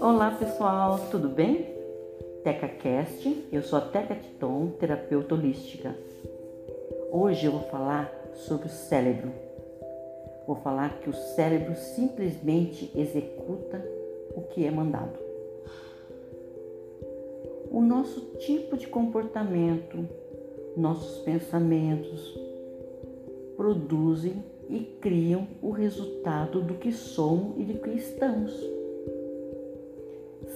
Olá pessoal, tudo bem? TecaCast, eu sou a Teca Titon, terapeuta holística. Hoje eu vou falar sobre o cérebro. Vou falar que o cérebro simplesmente executa o que é mandado. O nosso tipo de comportamento, nossos pensamentos produzem e criam o resultado do que somos e de que estamos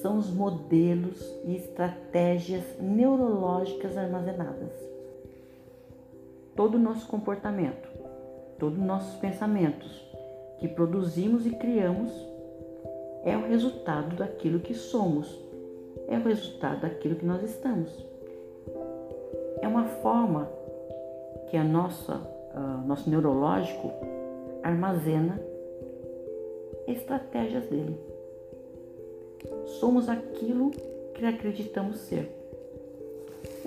são os modelos e estratégias neurológicas armazenadas. Todo o nosso comportamento, todos os nossos pensamentos que produzimos e criamos é o resultado daquilo que somos, é o resultado daquilo que nós estamos. É uma forma que a nossa, uh, nosso neurológico armazena estratégias dele. Somos aquilo que acreditamos ser.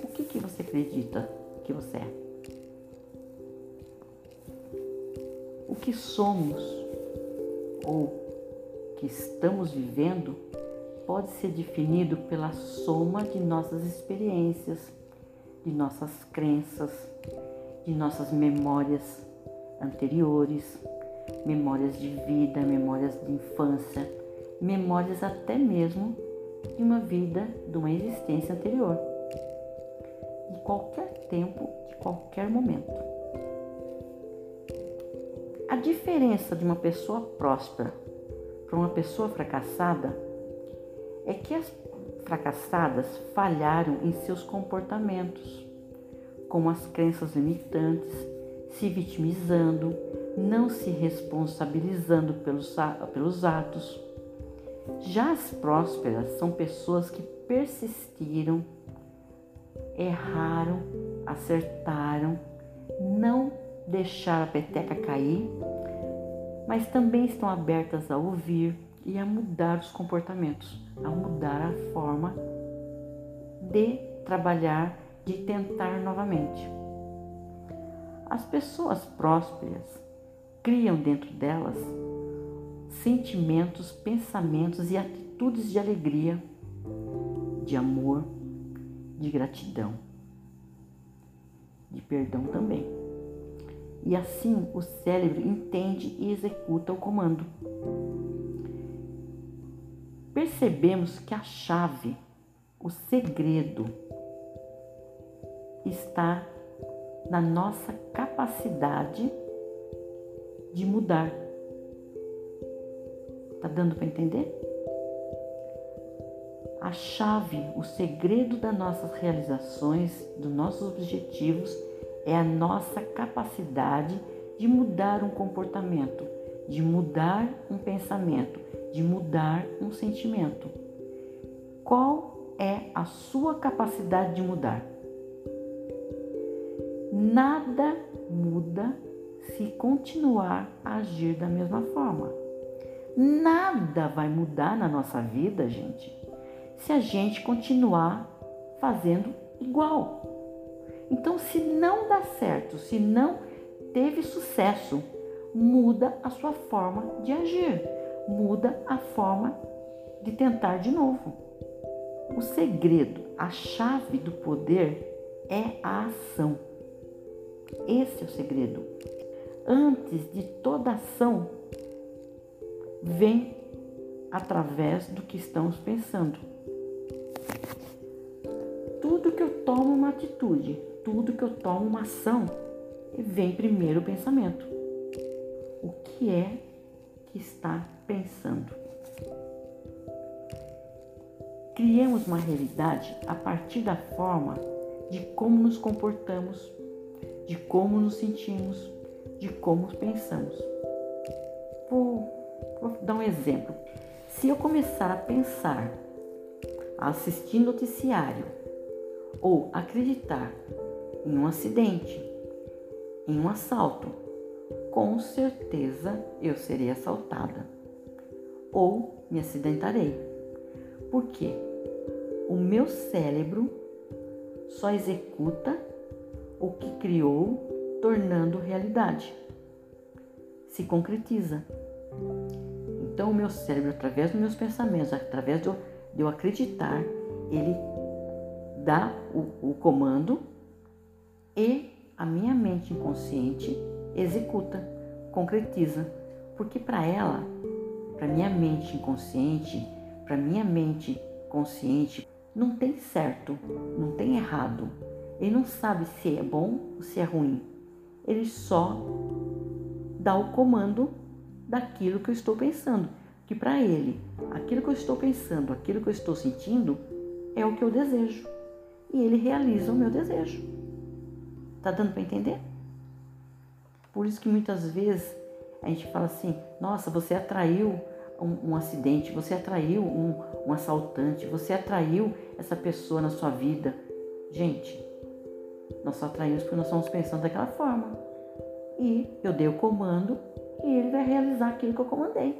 O que, que você acredita que você é? O que somos ou que estamos vivendo pode ser definido pela soma de nossas experiências, de nossas crenças, de nossas memórias anteriores, memórias de vida, memórias de infância, memórias até mesmo de uma vida, de uma existência anterior, de qualquer tempo, de qualquer momento. A diferença de uma pessoa próspera para uma pessoa fracassada é que as fracassadas falharam em seus comportamentos, como as crenças limitantes, se vitimizando, não se responsabilizando pelos, pelos atos. Já as prósperas são pessoas que persistiram, erraram, acertaram, não deixaram a peteca cair, mas também estão abertas a ouvir e a mudar os comportamentos, a mudar a forma de trabalhar, de tentar novamente. As pessoas prósperas criam dentro delas sentimentos, pensamentos e atitudes de alegria, de amor, de gratidão, de perdão também. E assim o cérebro entende e executa o comando. Percebemos que a chave, o segredo, está na nossa capacidade de mudar Tá dando para entender? A chave, o segredo das nossas realizações, dos nossos objetivos, é a nossa capacidade de mudar um comportamento, de mudar um pensamento, de mudar um sentimento. Qual é a sua capacidade de mudar? Nada muda se continuar a agir da mesma forma. Nada vai mudar na nossa vida, gente, se a gente continuar fazendo igual. Então, se não dá certo, se não teve sucesso, muda a sua forma de agir, muda a forma de tentar de novo. O segredo, a chave do poder é a ação. Esse é o segredo. Antes de toda ação, vem através do que estamos pensando. Tudo que eu tomo uma atitude, tudo que eu tomo uma ação, vem primeiro o pensamento. O que é que está pensando? Criemos uma realidade a partir da forma de como nos comportamos, de como nos sentimos, de como pensamos. Vou Vou dar um exemplo. Se eu começar a pensar, a assistir noticiário ou acreditar em um acidente, em um assalto, com certeza eu serei assaltada ou me acidentarei. Por quê? O meu cérebro só executa o que criou, tornando realidade. se concretiza. Então, o meu cérebro, através dos meus pensamentos, através de eu acreditar, ele dá o, o comando e a minha mente inconsciente executa, concretiza. Porque para ela, para minha mente inconsciente, para minha mente consciente, não tem certo, não tem errado. Ele não sabe se é bom ou se é ruim. Ele só dá o comando daquilo que eu estou pensando. Que para ele, aquilo que eu estou pensando, aquilo que eu estou sentindo, é o que eu desejo. E ele realiza o meu desejo. Tá dando para entender? Por isso que muitas vezes a gente fala assim: nossa, você atraiu um, um acidente, você atraiu um, um assaltante, você atraiu essa pessoa na sua vida. Gente, nós só atraímos porque nós estamos pensando daquela forma. E eu dei o comando e ele vai realizar aquilo que eu comandei.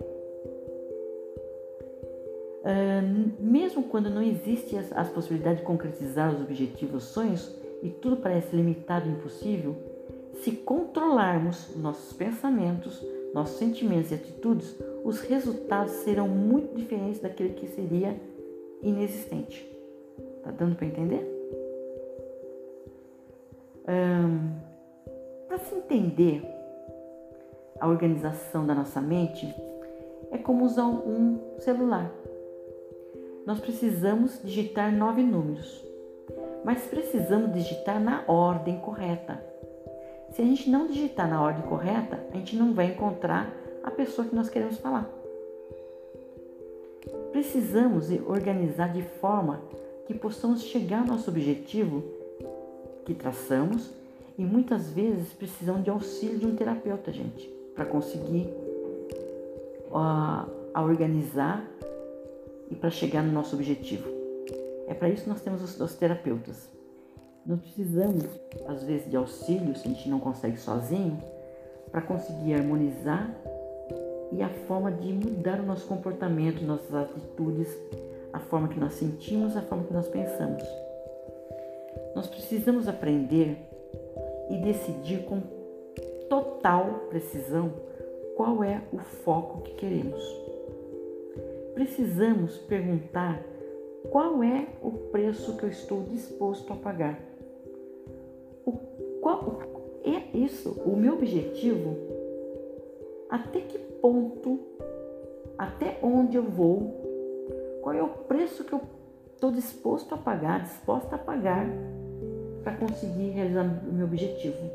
Uh, mesmo quando não existe as, as possibilidades de concretizar os objetivos, os sonhos, e tudo parece limitado e impossível, se controlarmos nossos pensamentos, nossos sentimentos e atitudes, os resultados serão muito diferentes daquele que seria inexistente. Tá dando para entender? Para se entender a organização da nossa mente, é como usar um celular. Nós precisamos digitar nove números, mas precisamos digitar na ordem correta. Se a gente não digitar na ordem correta, a gente não vai encontrar a pessoa que nós queremos falar. Precisamos organizar de forma que possamos chegar ao nosso objetivo que traçamos e muitas vezes precisam de auxílio de um terapeuta, gente, para conseguir uh, a organizar e para chegar no nosso objetivo. É para isso que nós temos os, os terapeutas. Nós precisamos, às vezes, de auxílio, se a gente não consegue sozinho, para conseguir harmonizar e a forma de mudar o nosso comportamento, nossas atitudes, a forma que nós sentimos, a forma que nós pensamos. Nós precisamos aprender e decidir com total precisão qual é o foco que queremos. Precisamos perguntar qual é o preço que eu estou disposto a pagar. O, qual é isso? O meu objetivo? Até que ponto? Até onde eu vou? Qual é o preço que eu estou disposto a pagar, disposta a pagar para conseguir realizar o meu objetivo?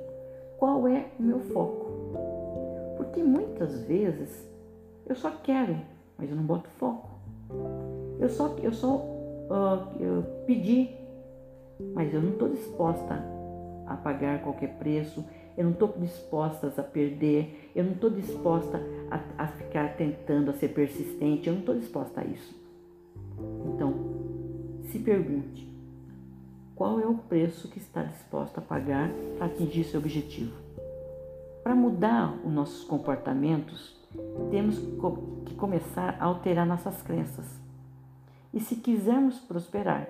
Qual é o meu foco? Porque muitas vezes eu só quero, mas eu não boto foco. Eu só, eu só uh, eu pedi, mas eu não estou disposta a pagar qualquer preço, eu não estou disposta a perder, eu não estou disposta a, a, ficar tentando, a ser persistente, eu não estou disposta a isso. Então, se pergunte: qual é o preço que está disposto a pagar para atingir seu objetivo. Para mudar os nossos comportamentos, temos que começar a alterar nossas crenças. E se quisermos prosperar,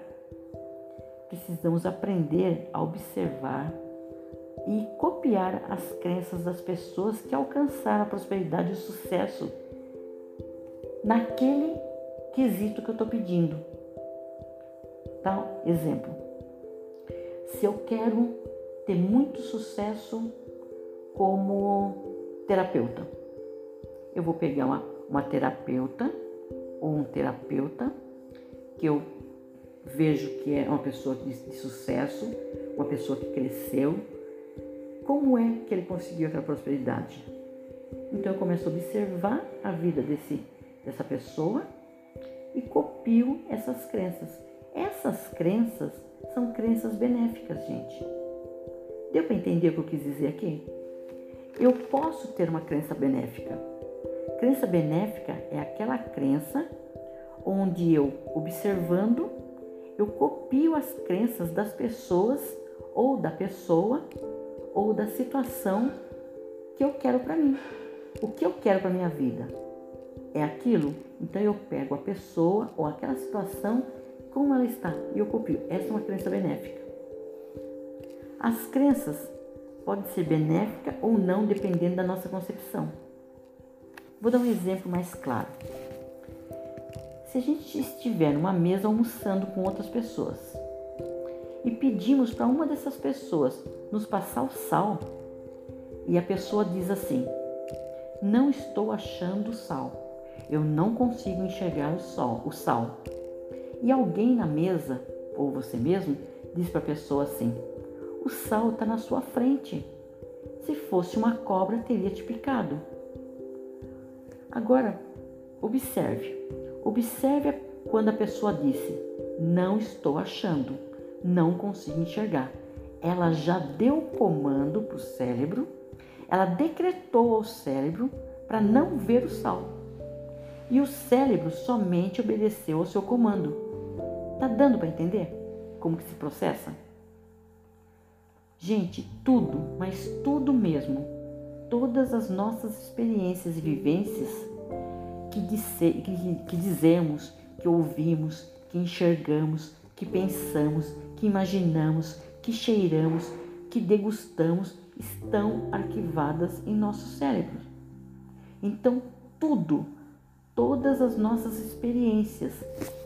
precisamos aprender a observar e copiar as crenças das pessoas que alcançaram a prosperidade e o sucesso naquele quesito que eu estou pedindo. Tal exemplo, se eu quero ter muito sucesso como terapeuta. Eu vou pegar uma, uma terapeuta ou um terapeuta que eu vejo que é uma pessoa de, de sucesso, uma pessoa que cresceu. Como é que ele conseguiu aquela prosperidade? Então eu começo a observar a vida desse, dessa pessoa e copio essas crenças. Essas crenças são crenças benéficas, gente. Deu para entender o que eu quis dizer aqui? Eu posso ter uma crença benéfica. Crença benéfica é aquela crença onde eu, observando, eu copio as crenças das pessoas ou da pessoa ou da situação que eu quero para mim. O que eu quero para minha vida é aquilo, então eu pego a pessoa ou aquela situação como ela está e eu copio. Essa é uma crença benéfica. As crenças podem ser benéficas ou não, dependendo da nossa concepção. Vou dar um exemplo mais claro. Se a gente estiver numa mesa almoçando com outras pessoas e pedimos para uma dessas pessoas nos passar o sal, e a pessoa diz assim: Não estou achando sal, eu não consigo enxergar o, sol, o sal. E alguém na mesa, ou você mesmo, diz para a pessoa assim: O sal está na sua frente. Se fosse uma cobra, teria te picado. Agora, observe. Observe quando a pessoa disse: Não estou achando, não consigo enxergar. Ela já deu comando para o cérebro, ela decretou ao cérebro para não ver o sal. E o cérebro somente obedeceu ao seu comando. Tá dando para entender como que se processa? Gente, tudo, mas tudo mesmo, todas as nossas experiências e vivências que, disse, que, que dizemos, que ouvimos, que enxergamos, que pensamos, que imaginamos, que cheiramos, que degustamos, estão arquivadas em nosso cérebro. Então, tudo, todas as nossas experiências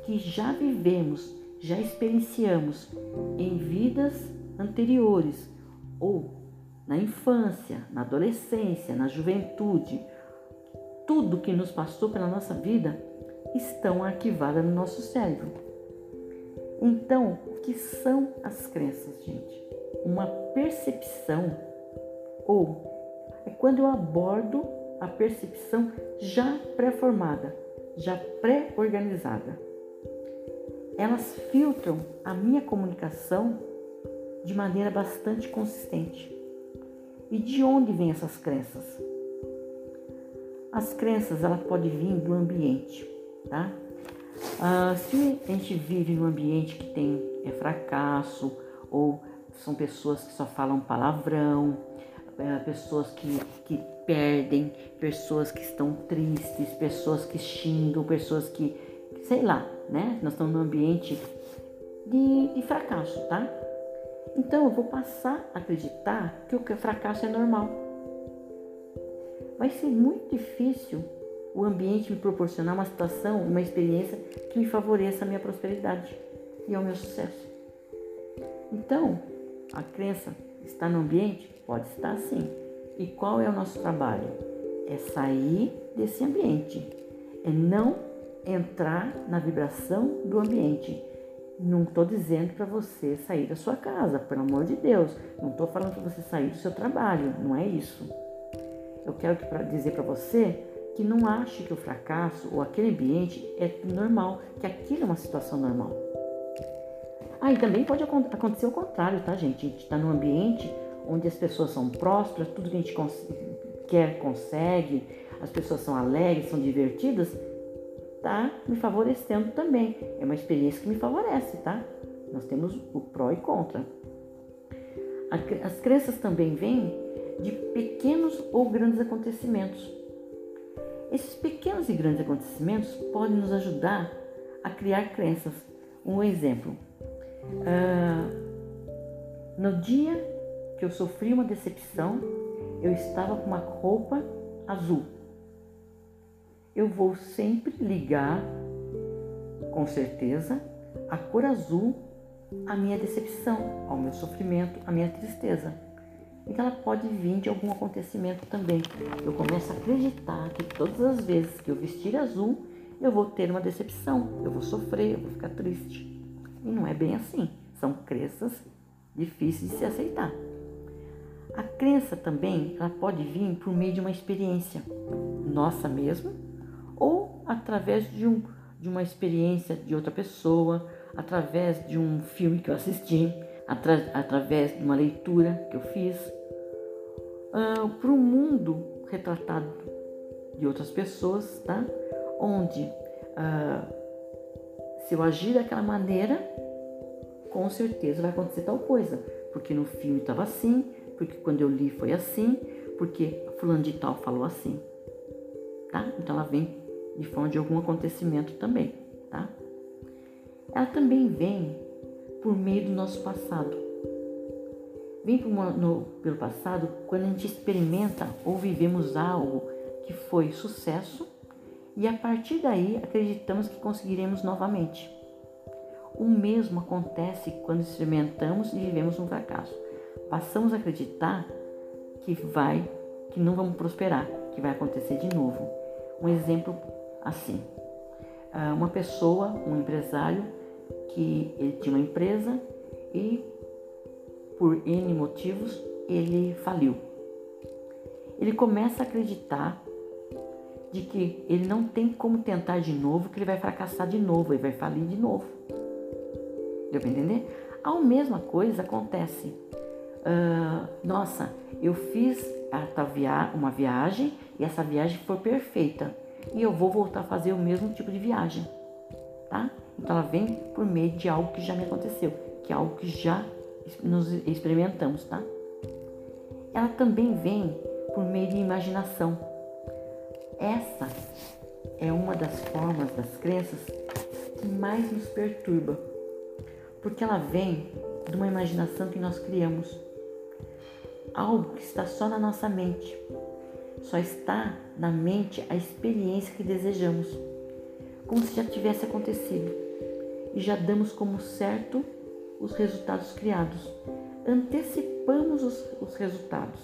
que já vivemos, já experienciamos em vidas anteriores ou na infância, na adolescência, na juventude, tudo que nos passou pela nossa vida estão arquivadas no nosso cérebro. Então, o que são as crenças, gente? Uma percepção ou é quando eu abordo a percepção já pré-formada, já pré-organizada. Elas filtram a minha comunicação de maneira bastante consistente. E de onde vêm essas crenças? As crenças ela pode vir do ambiente, tá? Ah, se a gente vive num ambiente que tem é, fracasso ou são pessoas que só falam palavrão, é, pessoas que, que perdem, pessoas que estão tristes, pessoas que xingam, pessoas que, sei lá, né? Nós estamos num ambiente de, de fracasso, tá? Então eu vou passar a acreditar que o fracasso é normal. Vai ser muito difícil o ambiente me proporcionar uma situação, uma experiência que me favoreça a minha prosperidade e ao meu sucesso. Então, a crença está no ambiente? Pode estar sim. E qual é o nosso trabalho? É sair desse ambiente, é não entrar na vibração do ambiente não estou dizendo para você sair da sua casa, pelo amor de Deus. Não estou falando para você sair do seu trabalho, não é isso. Eu quero dizer para você que não ache que o fracasso ou aquele ambiente é normal, que aquilo é uma situação normal. Ah, também pode acontecer o contrário, tá, gente? A gente está num ambiente onde as pessoas são prósperas, tudo que a gente quer consegue, as pessoas são alegres, são divertidas, está me favorecendo também. É uma experiência que me favorece, tá? Nós temos o pró e contra. As crenças também vêm de pequenos ou grandes acontecimentos. Esses pequenos e grandes acontecimentos podem nos ajudar a criar crenças. Um exemplo: uh, no dia que eu sofri uma decepção, eu estava com uma roupa azul eu vou sempre ligar, com certeza, a cor azul à minha decepção, ao meu sofrimento, à minha tristeza. Então ela pode vir de algum acontecimento também. Eu começo a acreditar que todas as vezes que eu vestir azul, eu vou ter uma decepção, eu vou sofrer, eu vou ficar triste. E não é bem assim. São crenças difíceis de se aceitar. A crença também, ela pode vir por meio de uma experiência nossa mesma ou através de, um, de uma experiência de outra pessoa, através de um filme que eu assisti, atra, através de uma leitura que eu fiz, uh, para um mundo retratado de outras pessoas, tá? onde uh, se eu agir daquela maneira, com certeza vai acontecer tal coisa, porque no filme estava assim, porque quando eu li foi assim, porque fulano de tal falou assim, tá? Então ela vem de forma de algum acontecimento também, tá? Ela também vem por meio do nosso passado. Vem no, pelo passado quando a gente experimenta ou vivemos algo que foi sucesso e a partir daí acreditamos que conseguiremos novamente. O mesmo acontece quando experimentamos e vivemos um fracasso. Passamos a acreditar que vai, que não vamos prosperar, que vai acontecer de novo. Um exemplo assim: ah, uma pessoa, um empresário, que ele tinha uma empresa e por N motivos ele faliu. Ele começa a acreditar de que ele não tem como tentar de novo, que ele vai fracassar de novo, ele vai falir de novo. Deu para entender? A mesma coisa acontece. Uh, nossa, eu fiz via uma viagem e essa viagem foi perfeita e eu vou voltar a fazer o mesmo tipo de viagem, tá? Então ela vem por meio de algo que já me aconteceu, que é algo que já nos experimentamos, tá? Ela também vem por meio de imaginação. Essa é uma das formas das crenças que mais nos perturba, porque ela vem de uma imaginação que nós criamos, algo que está só na nossa mente. Só está na mente a experiência que desejamos, como se já tivesse acontecido, e já damos como certo os resultados criados. Antecipamos os, os resultados,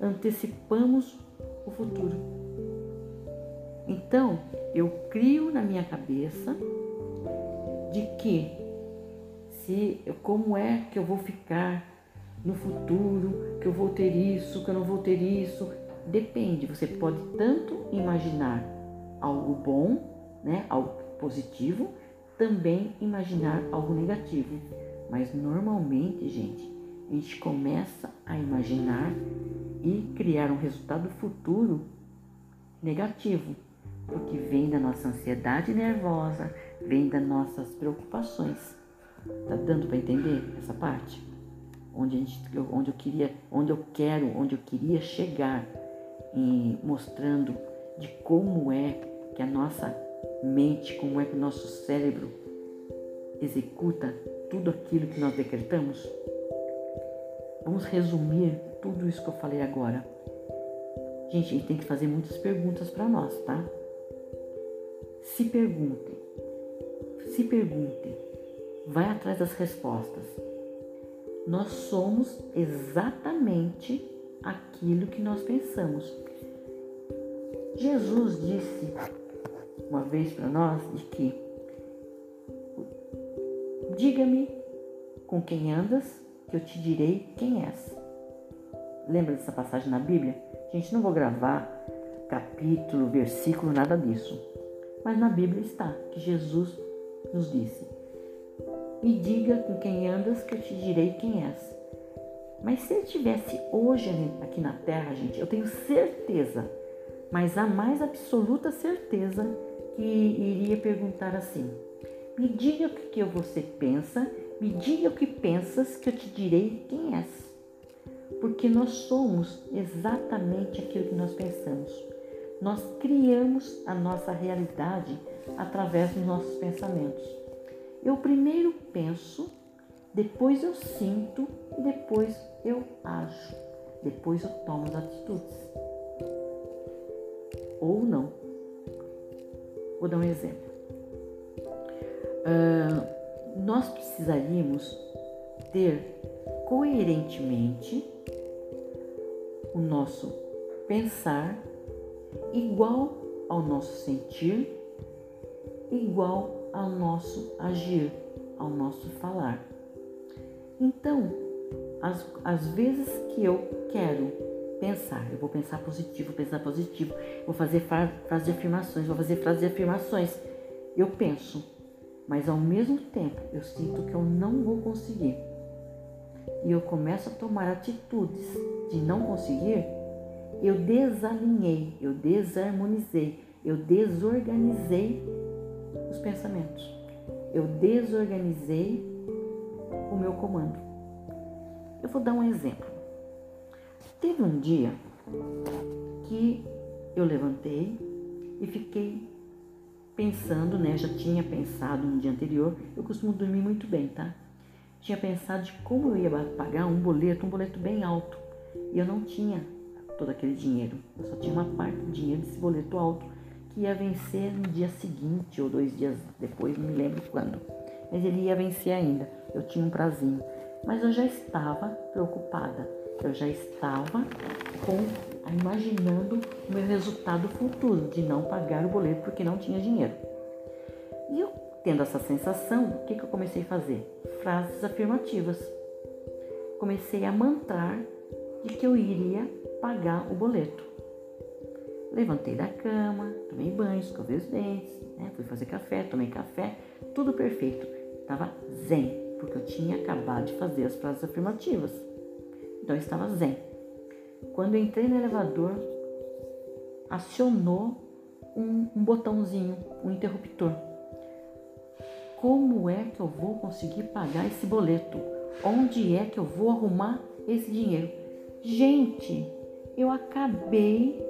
antecipamos o futuro. Então, eu crio na minha cabeça de que se como é que eu vou ficar no futuro, que eu vou ter isso, que eu não vou ter isso, depende. Você pode tanto imaginar algo bom, né, algo positivo, também imaginar algo negativo. Mas normalmente, gente, a gente começa a imaginar e criar um resultado futuro negativo, porque vem da nossa ansiedade nervosa, vem das nossas preocupações. Tá dando para entender essa parte? Onde, a gente, onde eu queria, onde eu quero, onde eu queria chegar, mostrando de como é que a nossa mente, como é que o nosso cérebro executa tudo aquilo que nós decretamos? Vamos resumir tudo isso que eu falei agora. Gente, a gente tem que fazer muitas perguntas para nós, tá? Se perguntem, se perguntem, vai atrás das respostas. Nós somos exatamente aquilo que nós pensamos. Jesus disse uma vez para nós de que Diga-me com quem andas, que eu te direi quem és. Lembra dessa passagem na Bíblia? Gente, não vou gravar capítulo, versículo, nada disso. Mas na Bíblia está que Jesus nos disse: Me diga com quem andas, que eu te direi quem és. Mas se ele estivesse hoje aqui na terra, gente, eu tenho certeza, mas a mais absoluta certeza, que iria perguntar assim: me diga o que você pensa, me diga o que pensas, que eu te direi quem és. Porque nós somos exatamente aquilo que nós pensamos. Nós criamos a nossa realidade através dos nossos pensamentos. Eu primeiro penso, depois eu sinto depois eu ajo. Depois eu tomo as atitudes. Ou não. Vou dar um exemplo uh, nós precisaríamos ter coerentemente o nosso pensar igual ao nosso sentir, igual ao nosso agir, ao nosso falar. Então, às, às vezes que eu quero pensar, eu vou pensar positivo, pensar positivo, vou fazer frases de afirmações, vou fazer frases de afirmações. Eu penso, mas ao mesmo tempo eu sinto que eu não vou conseguir. E eu começo a tomar atitudes de não conseguir, eu desalinhei, eu desarmonizei, eu desorganizei os pensamentos. Eu desorganizei o meu comando. Eu vou dar um exemplo. Teve um dia que eu levantei e fiquei pensando, né? Já tinha pensado no dia anterior. Eu costumo dormir muito bem, tá? Tinha pensado de como eu ia pagar um boleto, um boleto bem alto. E eu não tinha todo aquele dinheiro. Eu só tinha uma parte do dinheiro desse boleto alto que ia vencer no dia seguinte ou dois dias depois, não me lembro quando. Mas ele ia vencer ainda. Eu tinha um prazinho. Mas eu já estava preocupada. Eu já estava com imaginando o meu resultado futuro de não pagar o boleto porque não tinha dinheiro. E eu, tendo essa sensação, o que, que eu comecei a fazer? Frases afirmativas. Comecei a mantrar de que eu iria pagar o boleto. Levantei da cama, tomei banho, escovei os dentes, né? fui fazer café, tomei café, tudo perfeito. Estava zen, porque eu tinha acabado de fazer as frases afirmativas. Então eu estava zen. Quando entrei no elevador, acionou um, um botãozinho, um interruptor. Como é que eu vou conseguir pagar esse boleto? Onde é que eu vou arrumar esse dinheiro? Gente, eu acabei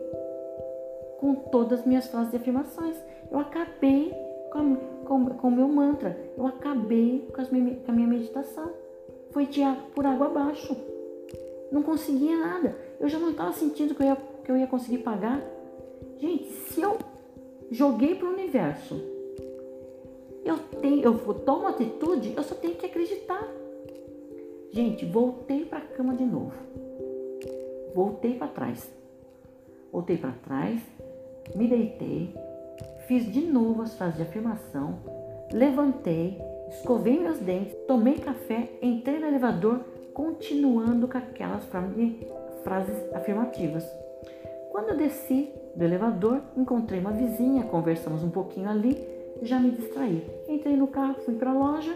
com todas as minhas frases de afirmações. Eu acabei com, o meu mantra. Eu acabei com, minha, com a minha meditação. Foi de, por água abaixo. Não conseguia nada. Eu já não estava sentindo que eu, ia, que eu ia conseguir pagar. Gente, se eu joguei para o universo, eu tenho, eu tomo atitude, eu só tenho que acreditar. Gente, voltei para a cama de novo. Voltei para trás. Voltei para trás, me deitei, fiz de novo as frases de afirmação, levantei, escovei meus dentes, tomei café, entrei no elevador, continuando com aquelas frases afirmativas. Quando eu desci do elevador, encontrei uma vizinha, conversamos um pouquinho ali, já me distraí. Entrei no carro, fui para a loja,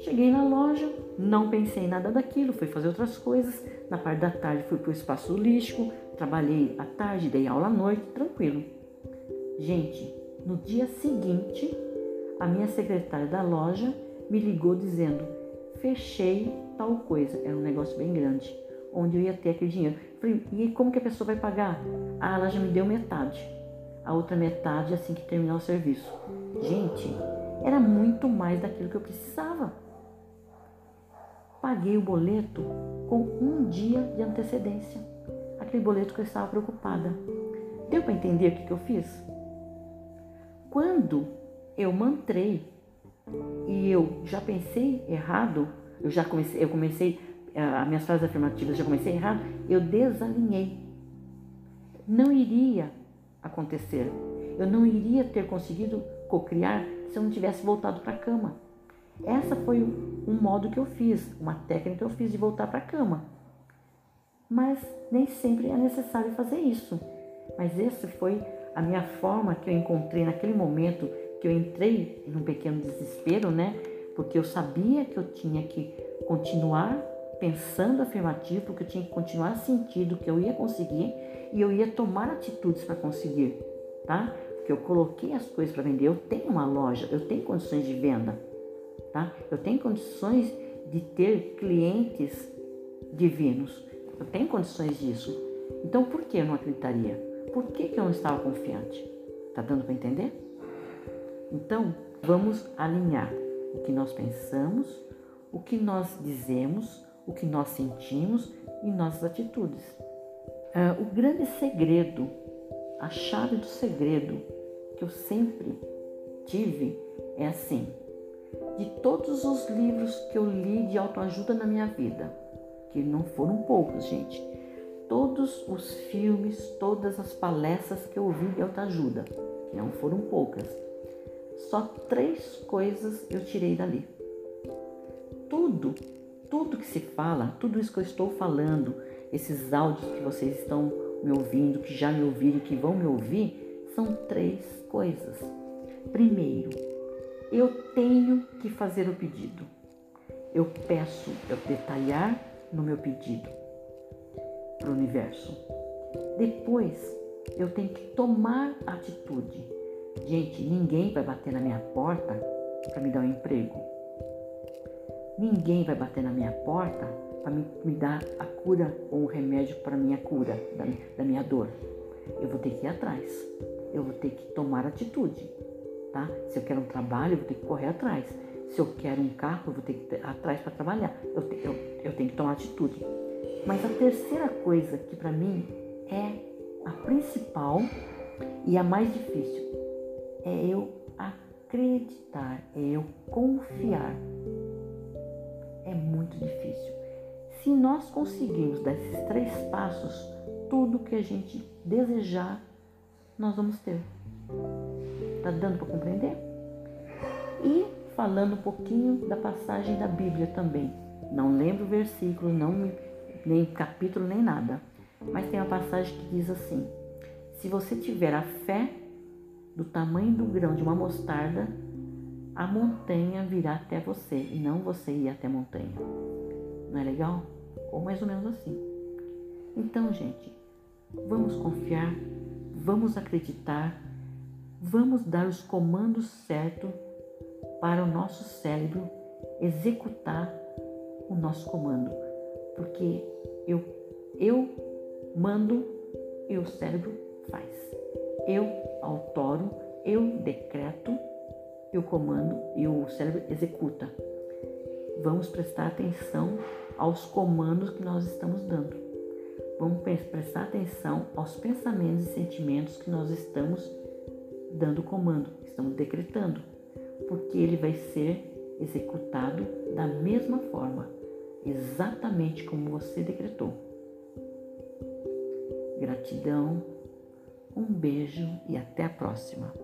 cheguei na loja, não pensei em nada daquilo, fui fazer outras coisas. Na parte da tarde fui para o espaço holístico, trabalhei à tarde, dei aula à noite, tranquilo. Gente, no dia seguinte, a minha secretária da loja me ligou dizendo: fechei tal coisa. Era um negócio bem grande, onde eu ia ter aquele dinheiro. Falei, e como que a pessoa vai pagar? Ah, ela já me deu metade. A outra metade assim que terminar o serviço. Gente, era muito mais daquilo que eu precisava. Paguei o boleto com um dia de antecedência. Aquele boleto que eu estava preocupada. Deu para entender o que, que eu fiz? Quando eu mantrei e eu já pensei errado, eu já comecei, eu comecei as minhas frases afirmativas já comecei errado, eu desalinhei. Não iria acontecer. Eu não iria ter conseguido cocriar se eu não tivesse voltado para a cama. Essa foi um modo que eu fiz, uma técnica que eu fiz de voltar para a cama. Mas nem sempre é necessário fazer isso. Mas esse foi a minha forma que eu encontrei naquele momento que eu entrei num pequeno desespero, né? Porque eu sabia que eu tinha que continuar pensando afirmativo, porque eu tinha que continuar sentindo que eu ia conseguir e eu ia tomar atitudes para conseguir, tá? Porque eu coloquei as coisas para vender, eu tenho uma loja, eu tenho condições de venda, tá? Eu tenho condições de ter clientes divinos, eu tenho condições disso. Então por que eu não acreditaria? Por que, que eu não estava confiante? Tá dando para entender? Então, vamos alinhar o que nós pensamos, o que nós dizemos, o que nós sentimos e nossas atitudes. Uh, o grande segredo, a chave do segredo que eu sempre tive é assim: de todos os livros que eu li de autoajuda na minha vida, que não foram poucos, gente, todos os filmes, todas as palestras que eu ouvi de autoajuda, não foram poucas. Só três coisas eu tirei dali. Tudo, tudo que se fala, tudo isso que eu estou falando, esses áudios que vocês estão me ouvindo, que já me ouviram, que vão me ouvir, são três coisas. Primeiro, eu tenho que fazer o pedido. Eu peço, eu detalhar no meu pedido para o universo. Depois, eu tenho que tomar atitude. Gente, ninguém vai bater na minha porta para me dar um emprego. Ninguém vai bater na minha porta para me, me, dar a cura ou um remédio para minha cura, da, da minha dor. Eu vou ter que ir atrás. Eu vou ter que tomar atitude. Tá? Se eu quero um trabalho, eu vou ter que correr atrás. Se eu quero um carro, eu vou ter que ir atrás para trabalhar. Eu, te, eu, eu tenho que tomar atitude. Mas a terceira coisa que para mim é a principal e a mais difícil. É eu acreditar, é eu confiar. É muito difícil. Se nós conseguirmos dar esses três passos, tudo que a gente desejar, nós vamos ter. Tá dando para compreender? E falando um pouquinho da passagem da Bíblia também. Não lembro o versículo, não nem capítulo nem nada. Mas tem uma passagem que diz assim: Se você tiver a fé do tamanho do grão de uma mostarda, a montanha virá até você e não você ir até a montanha. Não é legal? Ou mais ou menos assim. Então, gente, vamos confiar, vamos acreditar, vamos dar os comandos certos para o nosso cérebro executar o nosso comando. Porque eu, eu mando e o cérebro faz. Eu autoro, eu decreto, eu comando e o cérebro executa. Vamos prestar atenção aos comandos que nós estamos dando. Vamos prestar atenção aos pensamentos e sentimentos que nós estamos dando comando, estamos decretando, porque ele vai ser executado da mesma forma, exatamente como você decretou. Gratidão, um beijo e até a próxima.